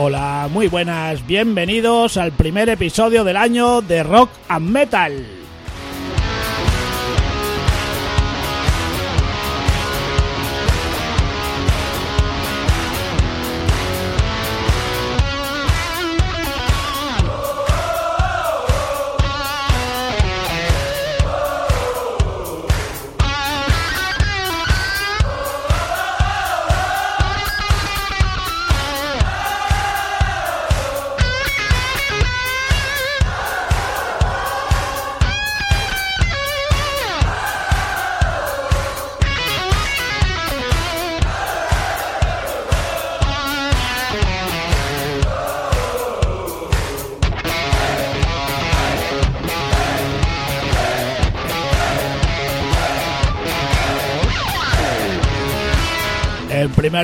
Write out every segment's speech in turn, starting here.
Hola, muy buenas, bienvenidos al primer episodio del año de Rock and Metal.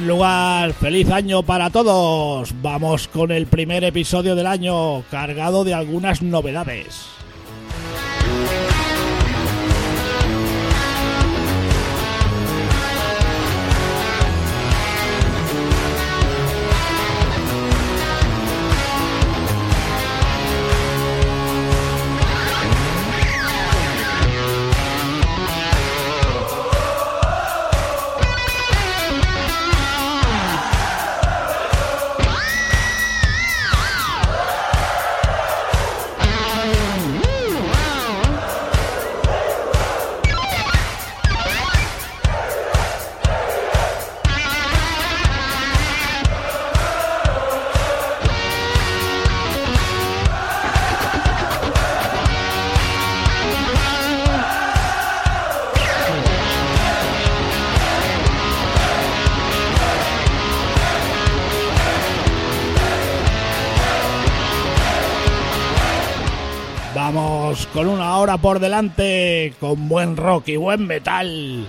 Lugar, feliz año para todos. Vamos con el primer episodio del año cargado de algunas novedades. Con una hora por delante, con buen rock y buen metal.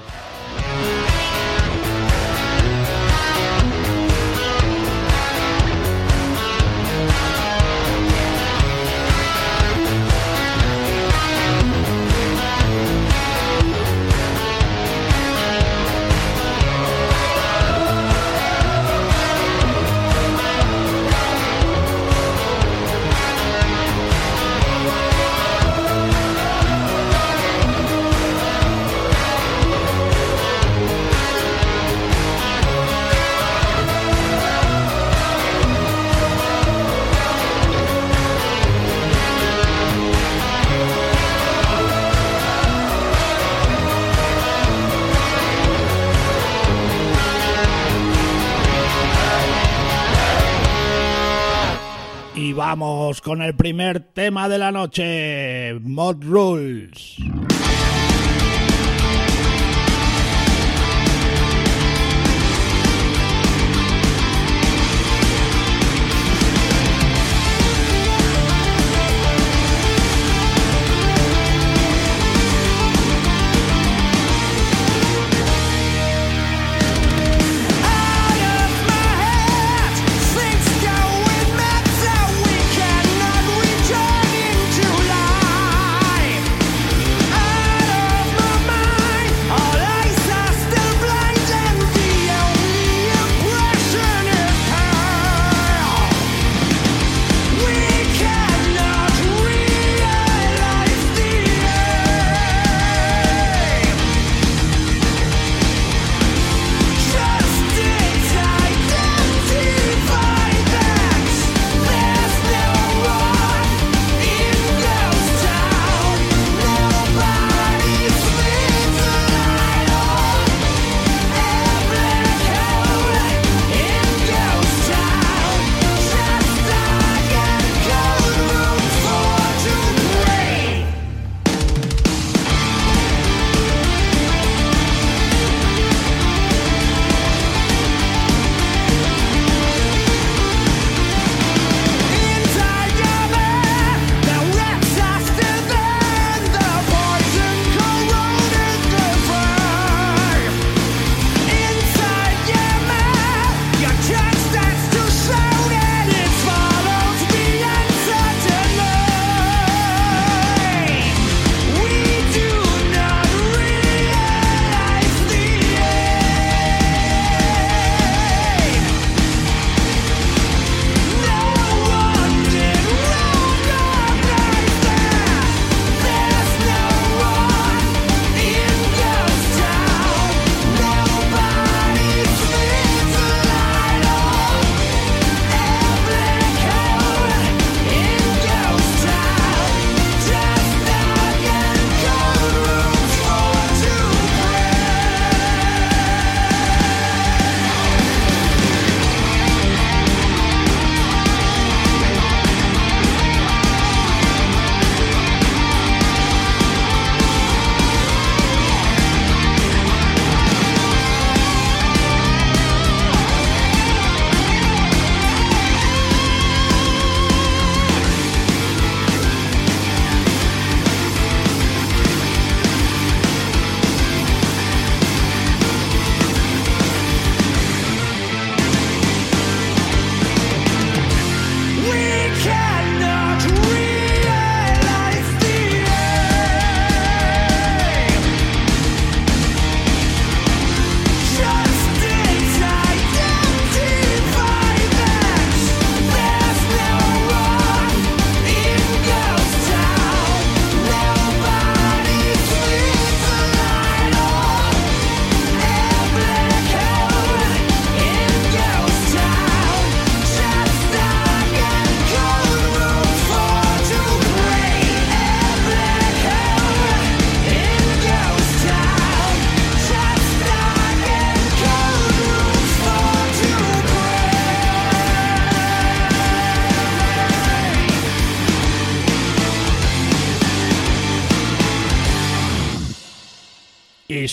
Con el primer tema de la noche, Mod Rules.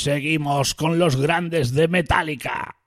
seguimos con los grandes de Metallica.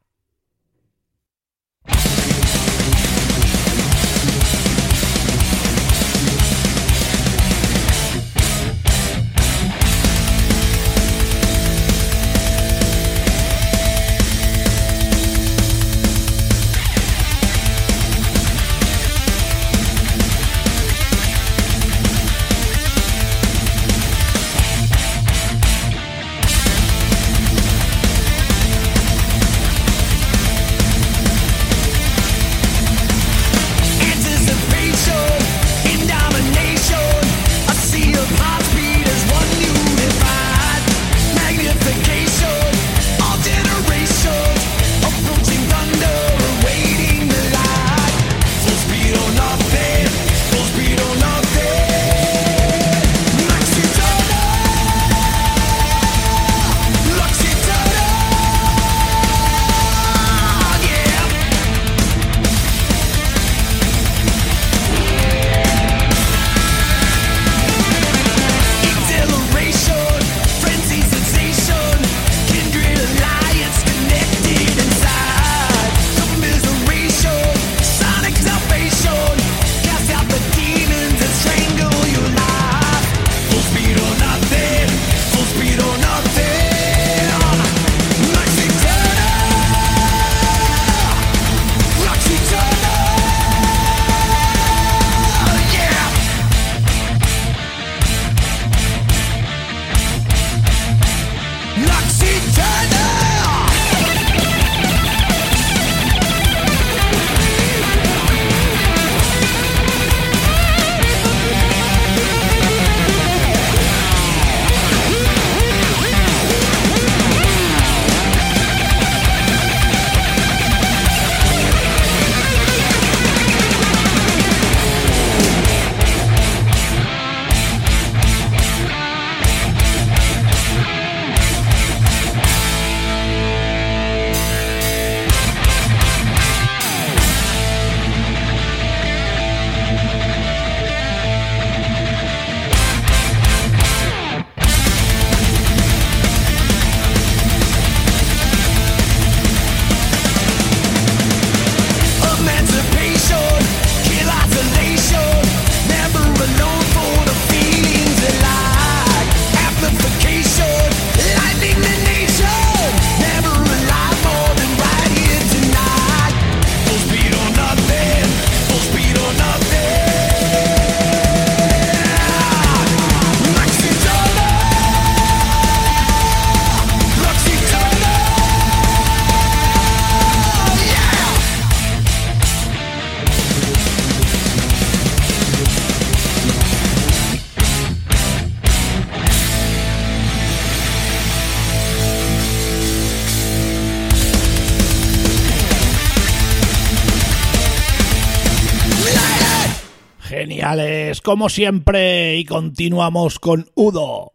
como siempre y continuamos con Udo.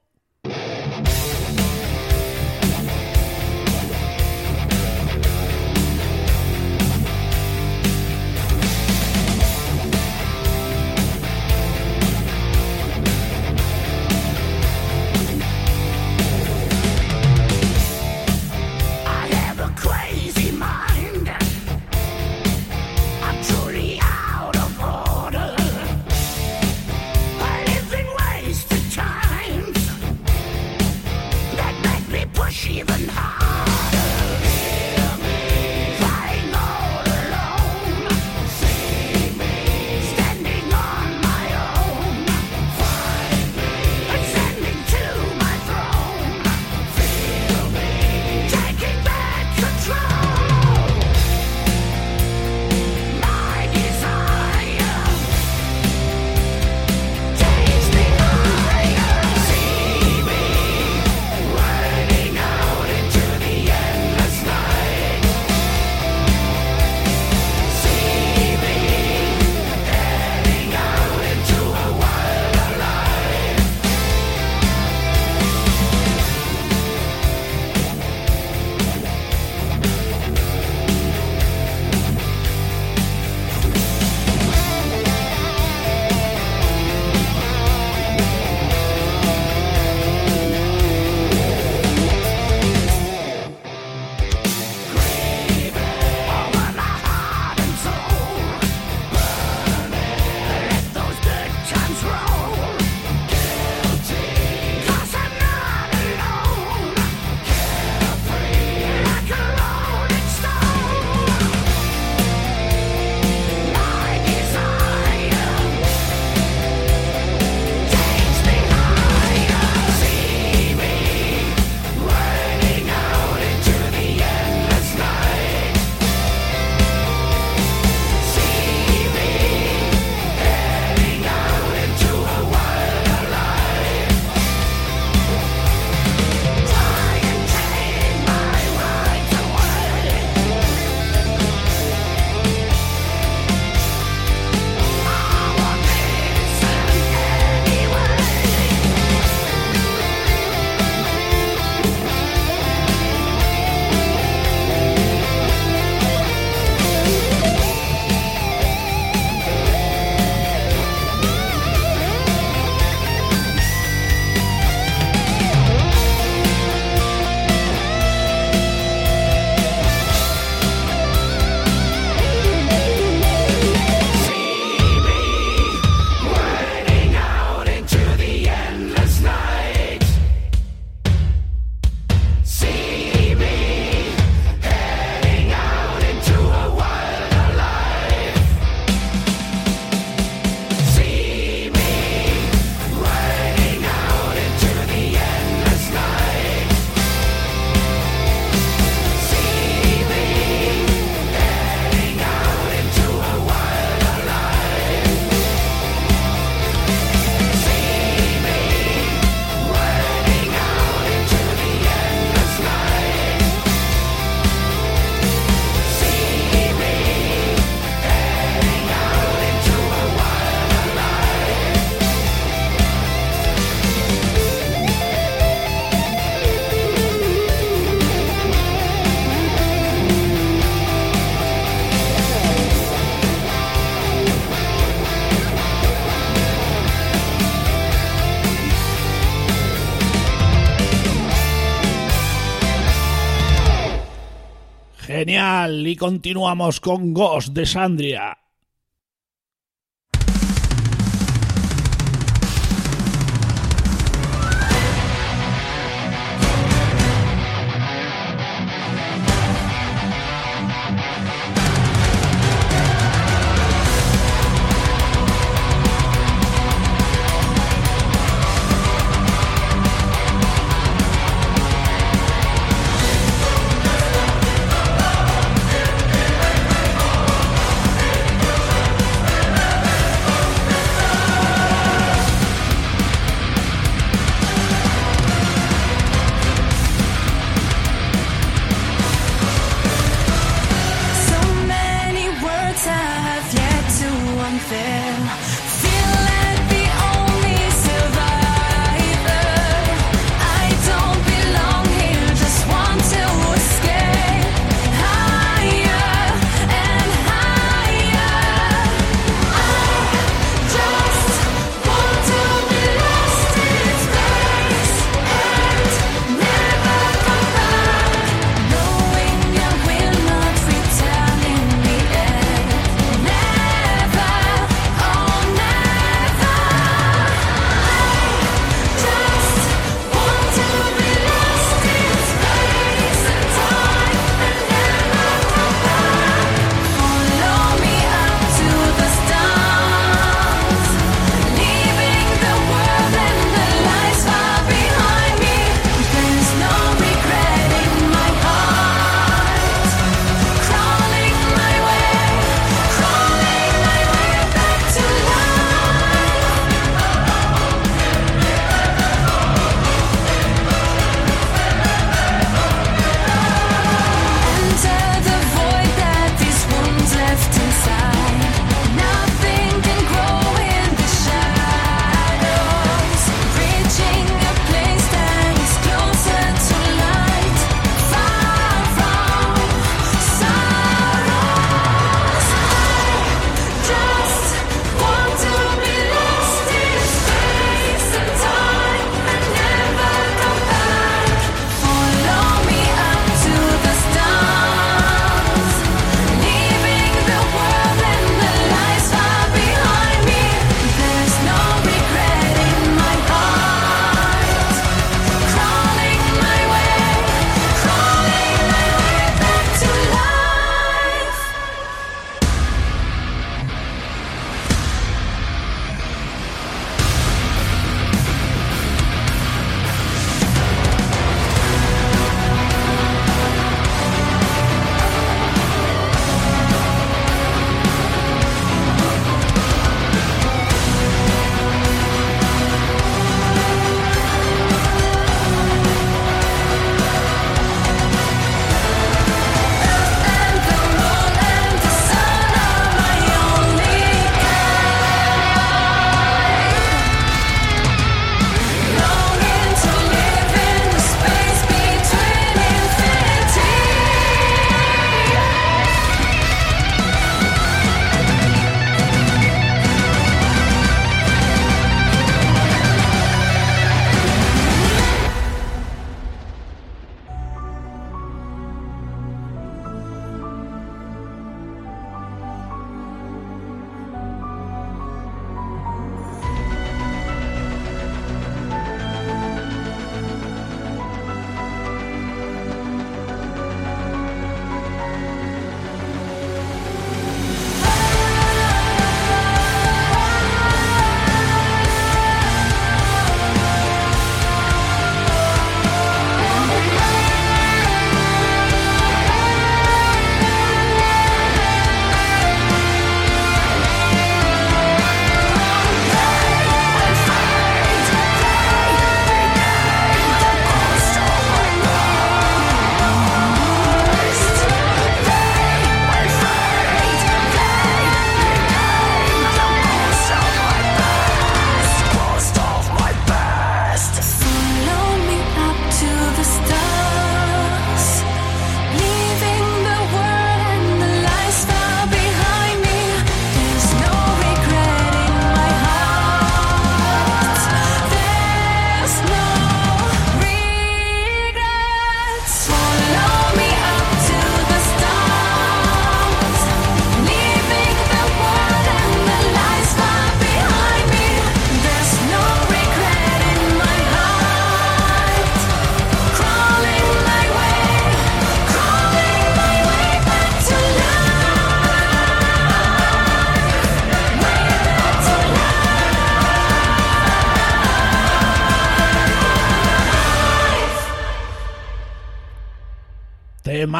Genial, y continuamos con Ghost de Sandria.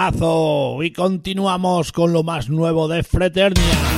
Temazo. Y continuamos con lo más nuevo de Fraternia.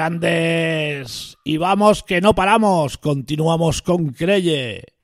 grandes. Y vamos que no paramos, continuamos con Creye.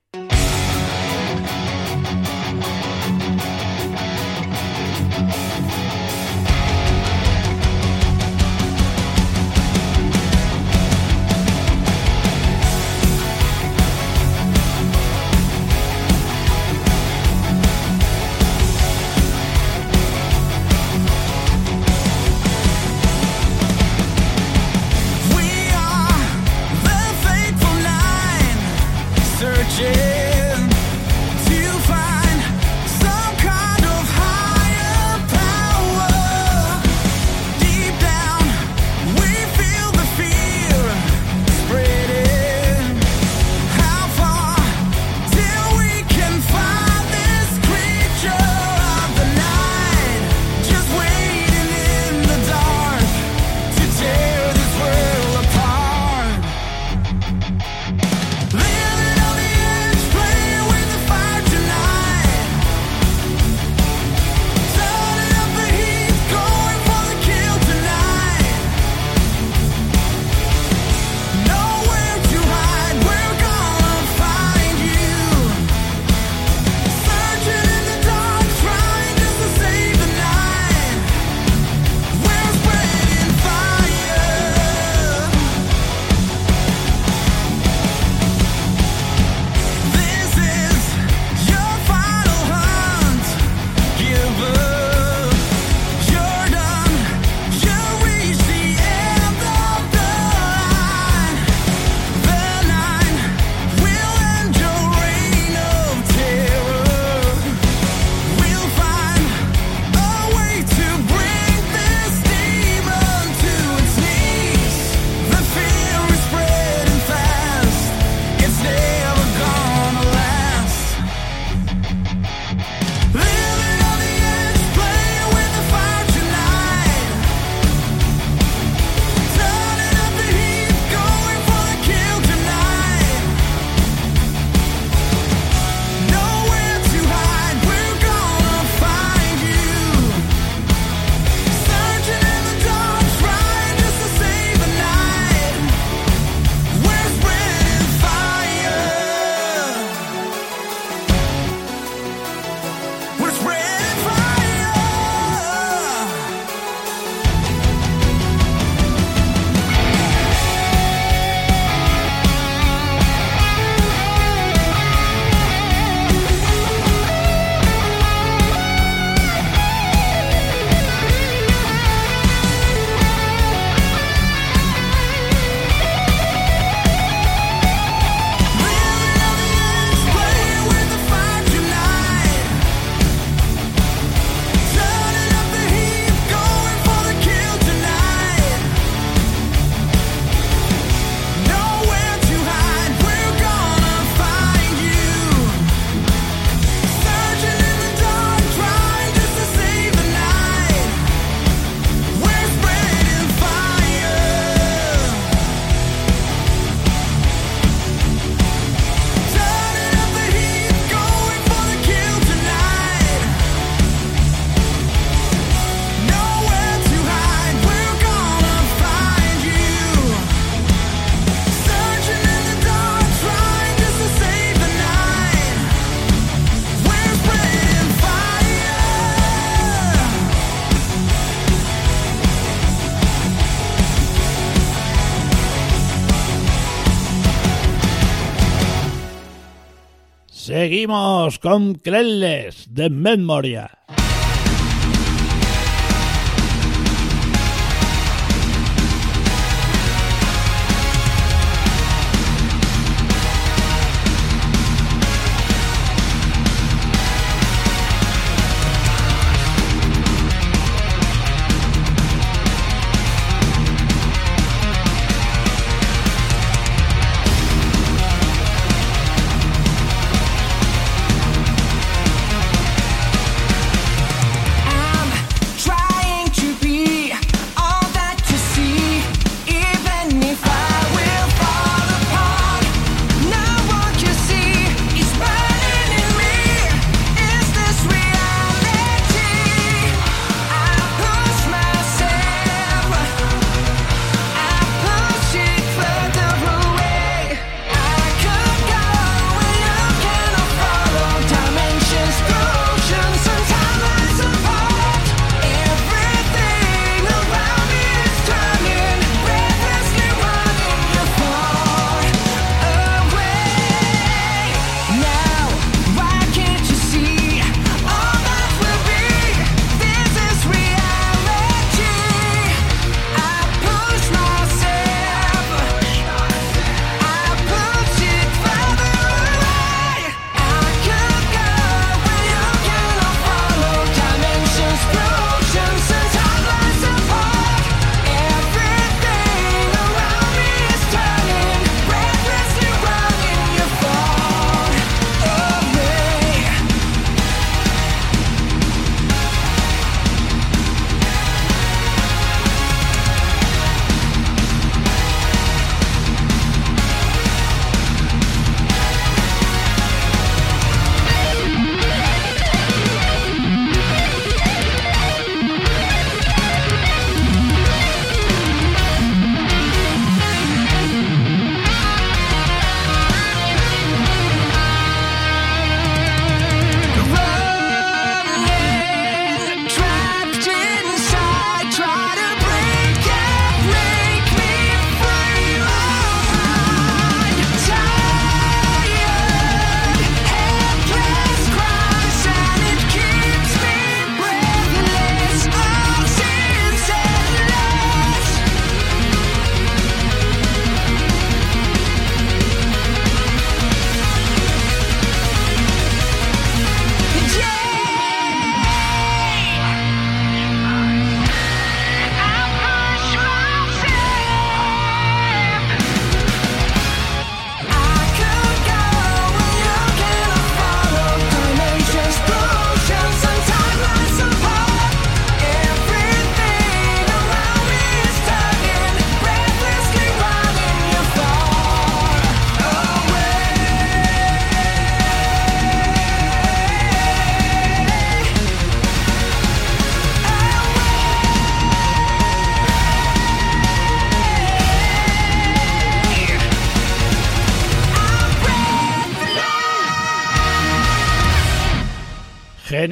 con Crenles de Memoria.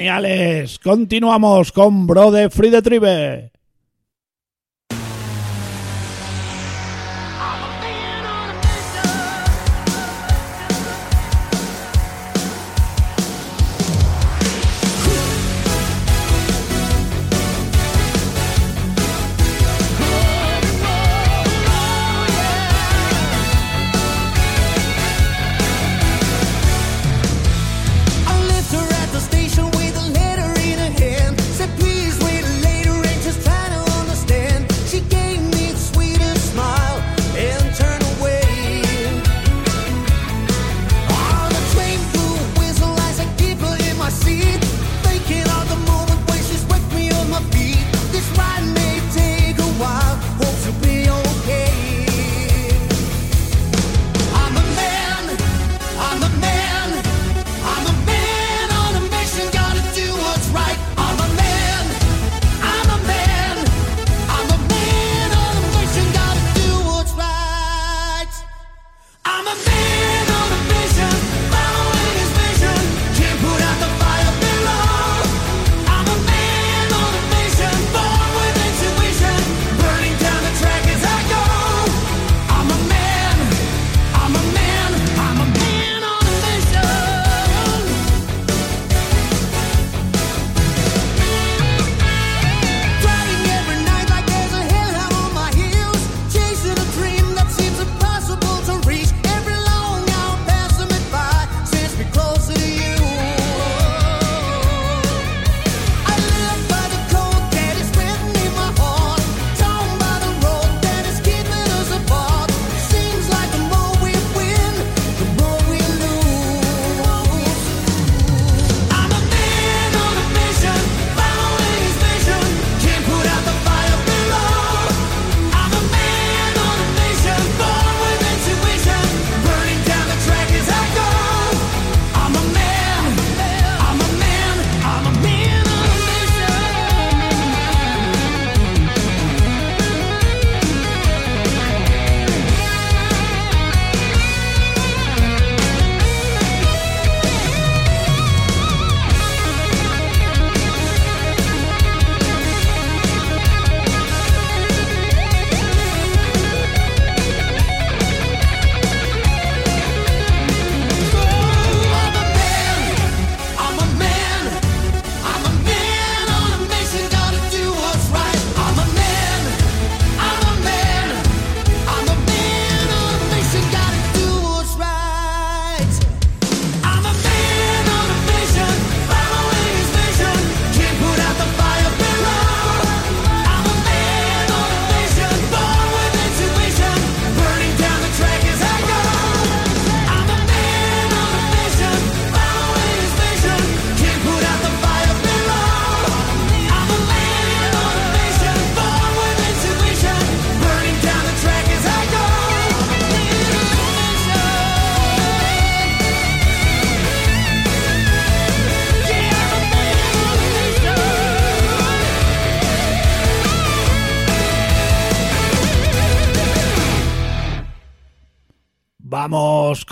geniales. Continuamos con Brode Free the Tribe.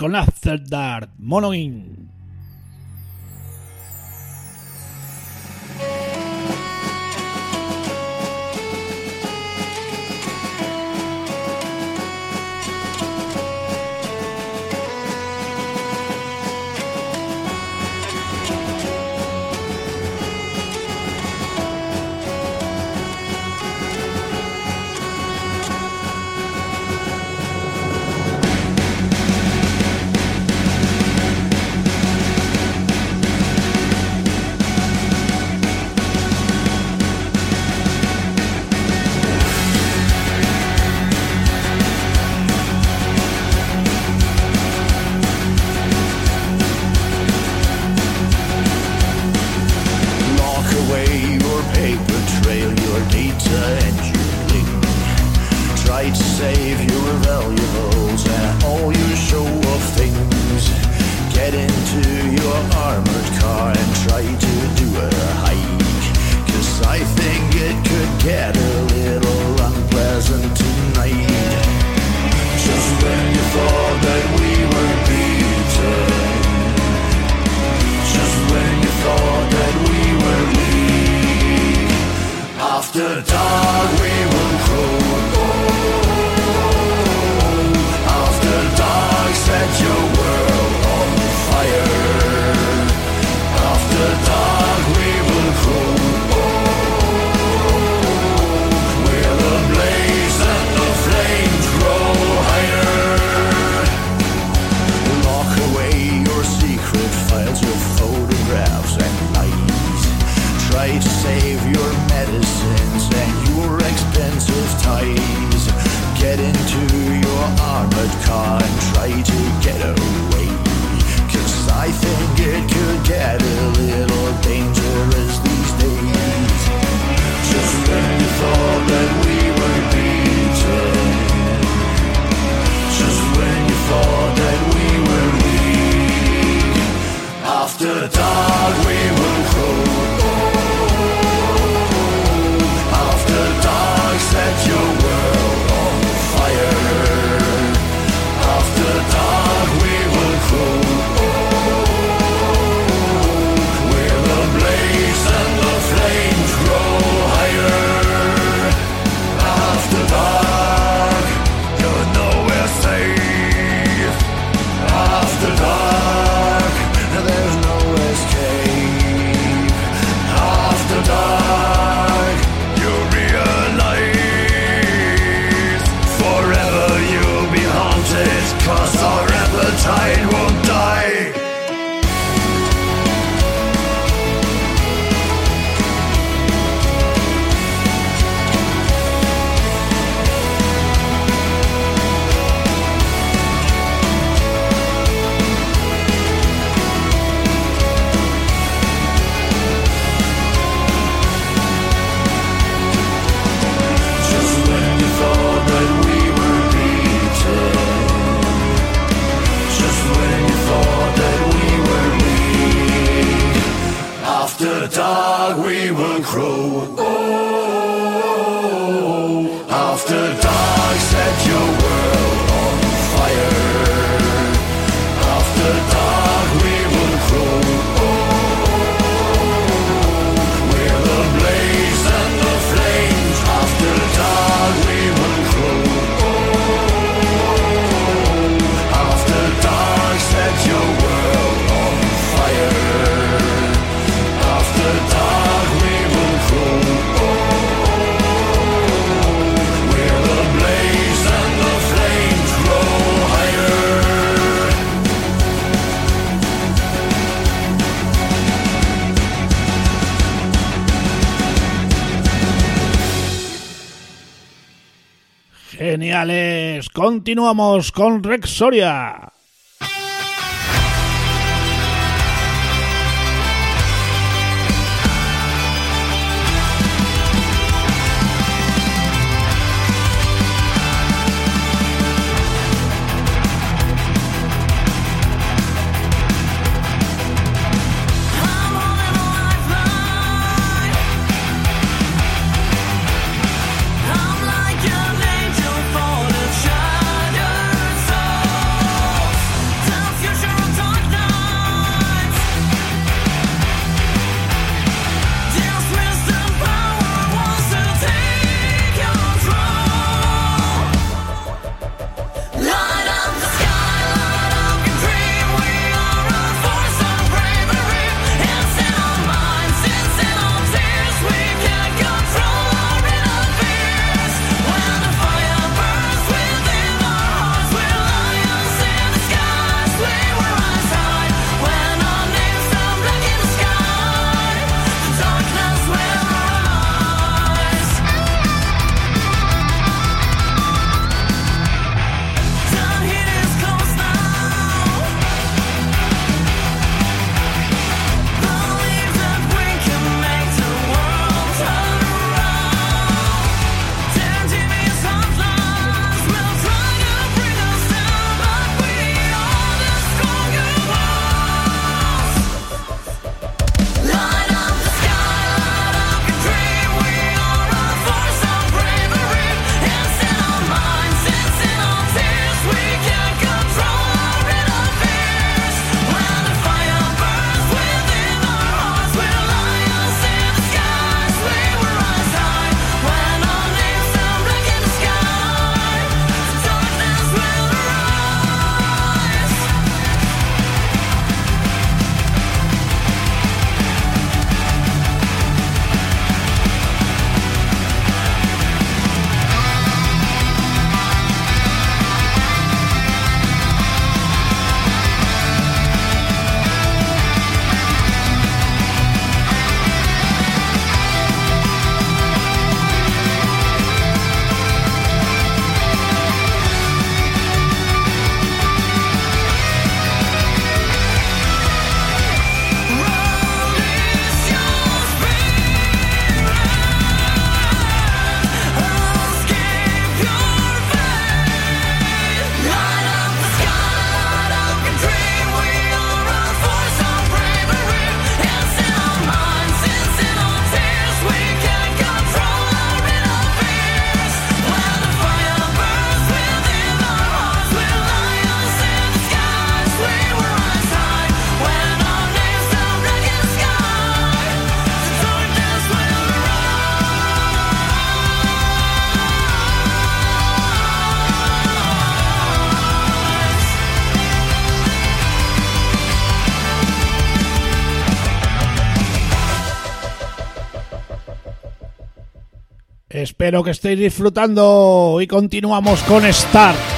con After Dark Monoin. the dog Continuamos con Rex Soria. Espero que estéis disfrutando y continuamos con Start.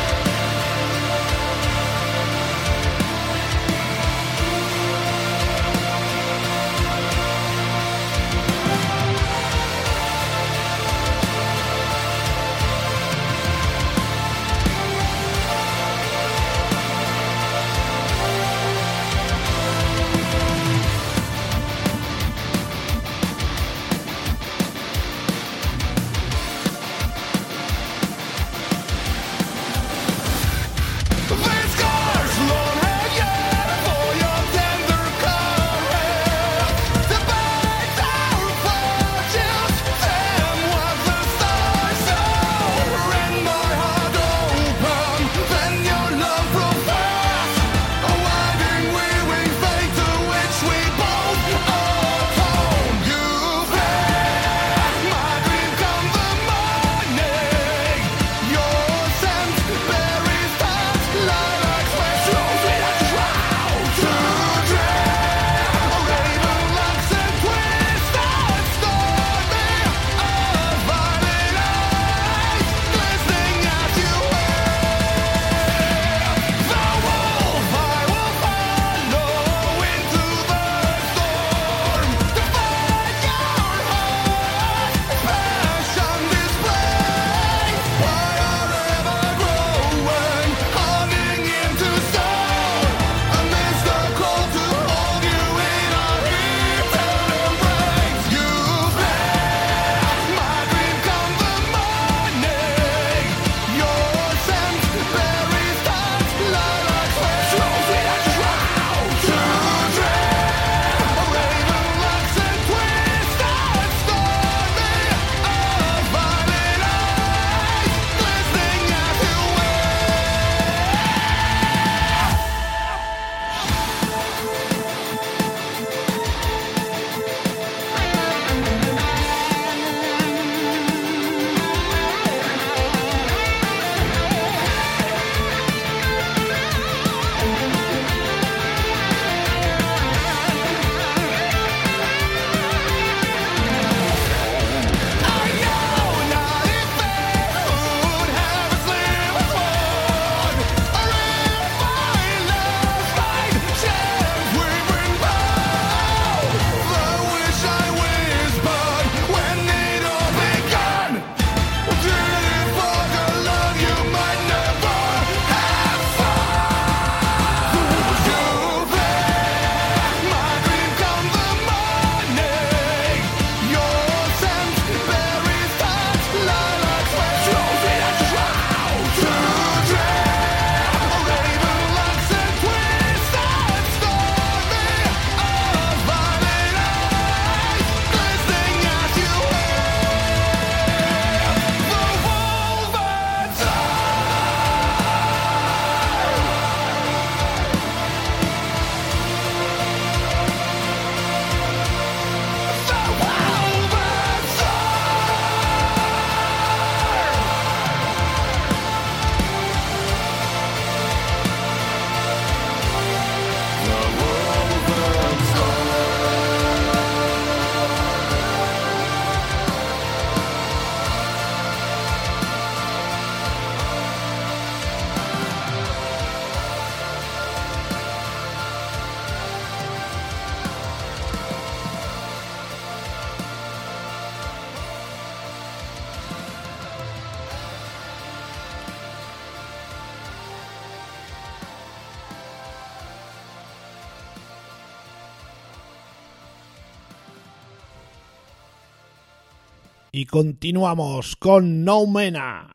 Continuamos con No Mena.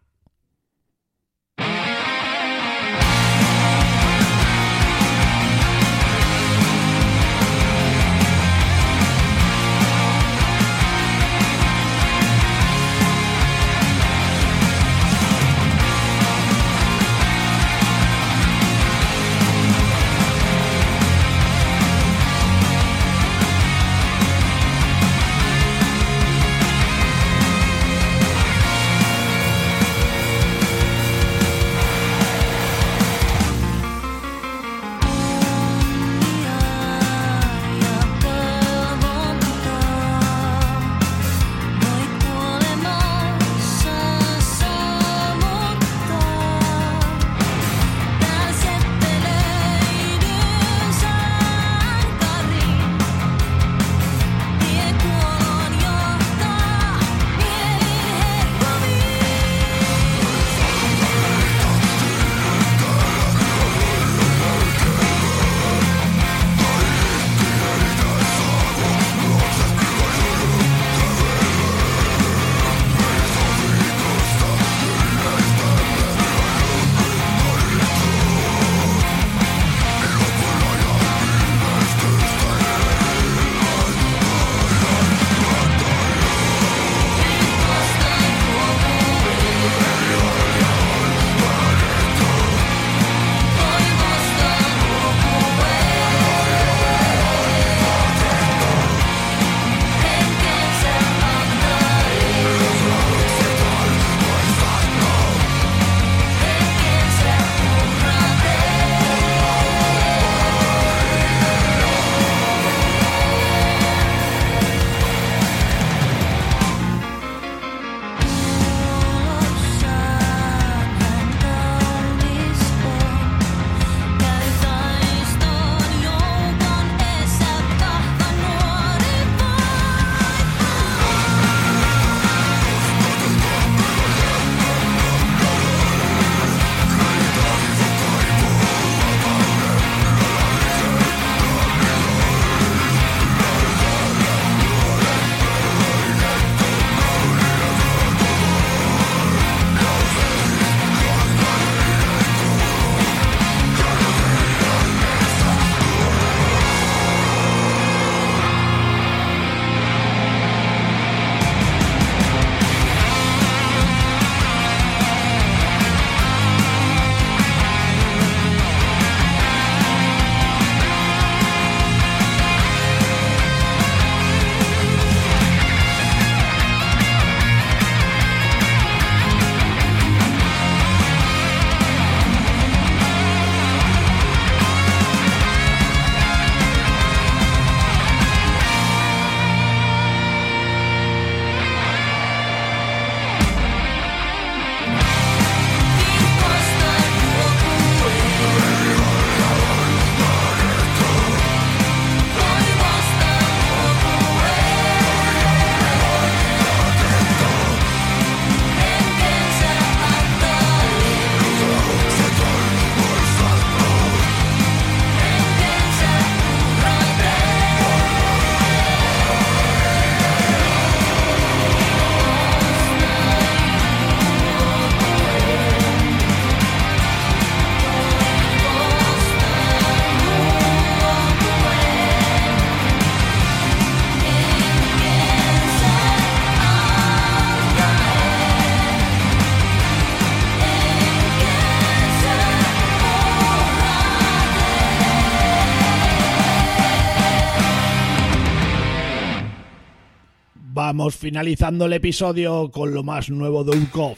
Finalizando el episodio con lo más nuevo de Urkov.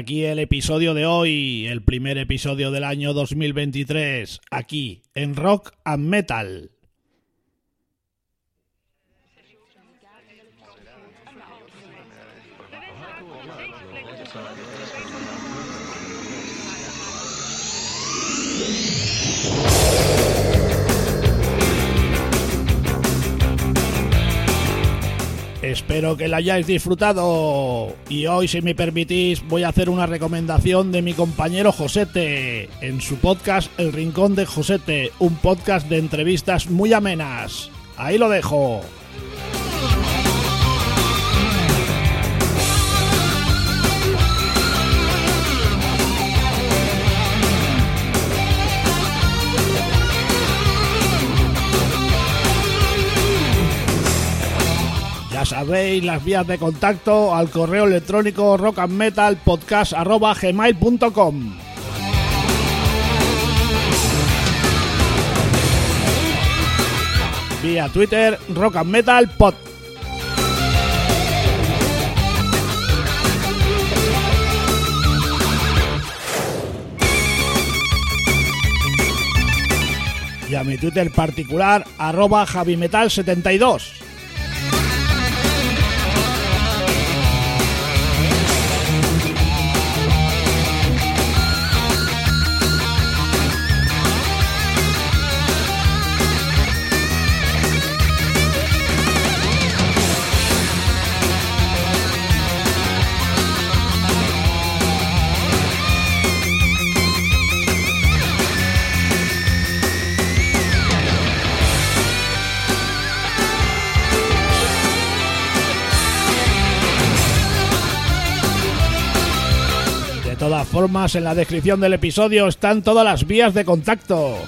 aquí el episodio de hoy, el primer episodio del año 2023, aquí en Rock and Metal. Espero que la hayáis disfrutado. Y hoy, si me permitís, voy a hacer una recomendación de mi compañero Josete en su podcast El Rincón de Josete, un podcast de entrevistas muy amenas. Ahí lo dejo. Ya sabéis las vías de contacto al correo electrónico rockandmetalpodcast.gmail.com Vía Twitter, rockandmetalpod y a mi Twitter particular, arroba javimetal72. En la descripción del episodio están todas las vías de contacto.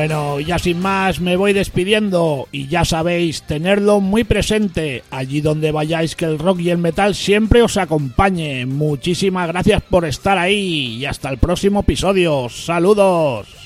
Bueno, ya sin más me voy despidiendo y ya sabéis, tenerlo muy presente allí donde vayáis que el rock y el metal siempre os acompañe. Muchísimas gracias por estar ahí y hasta el próximo episodio. Saludos.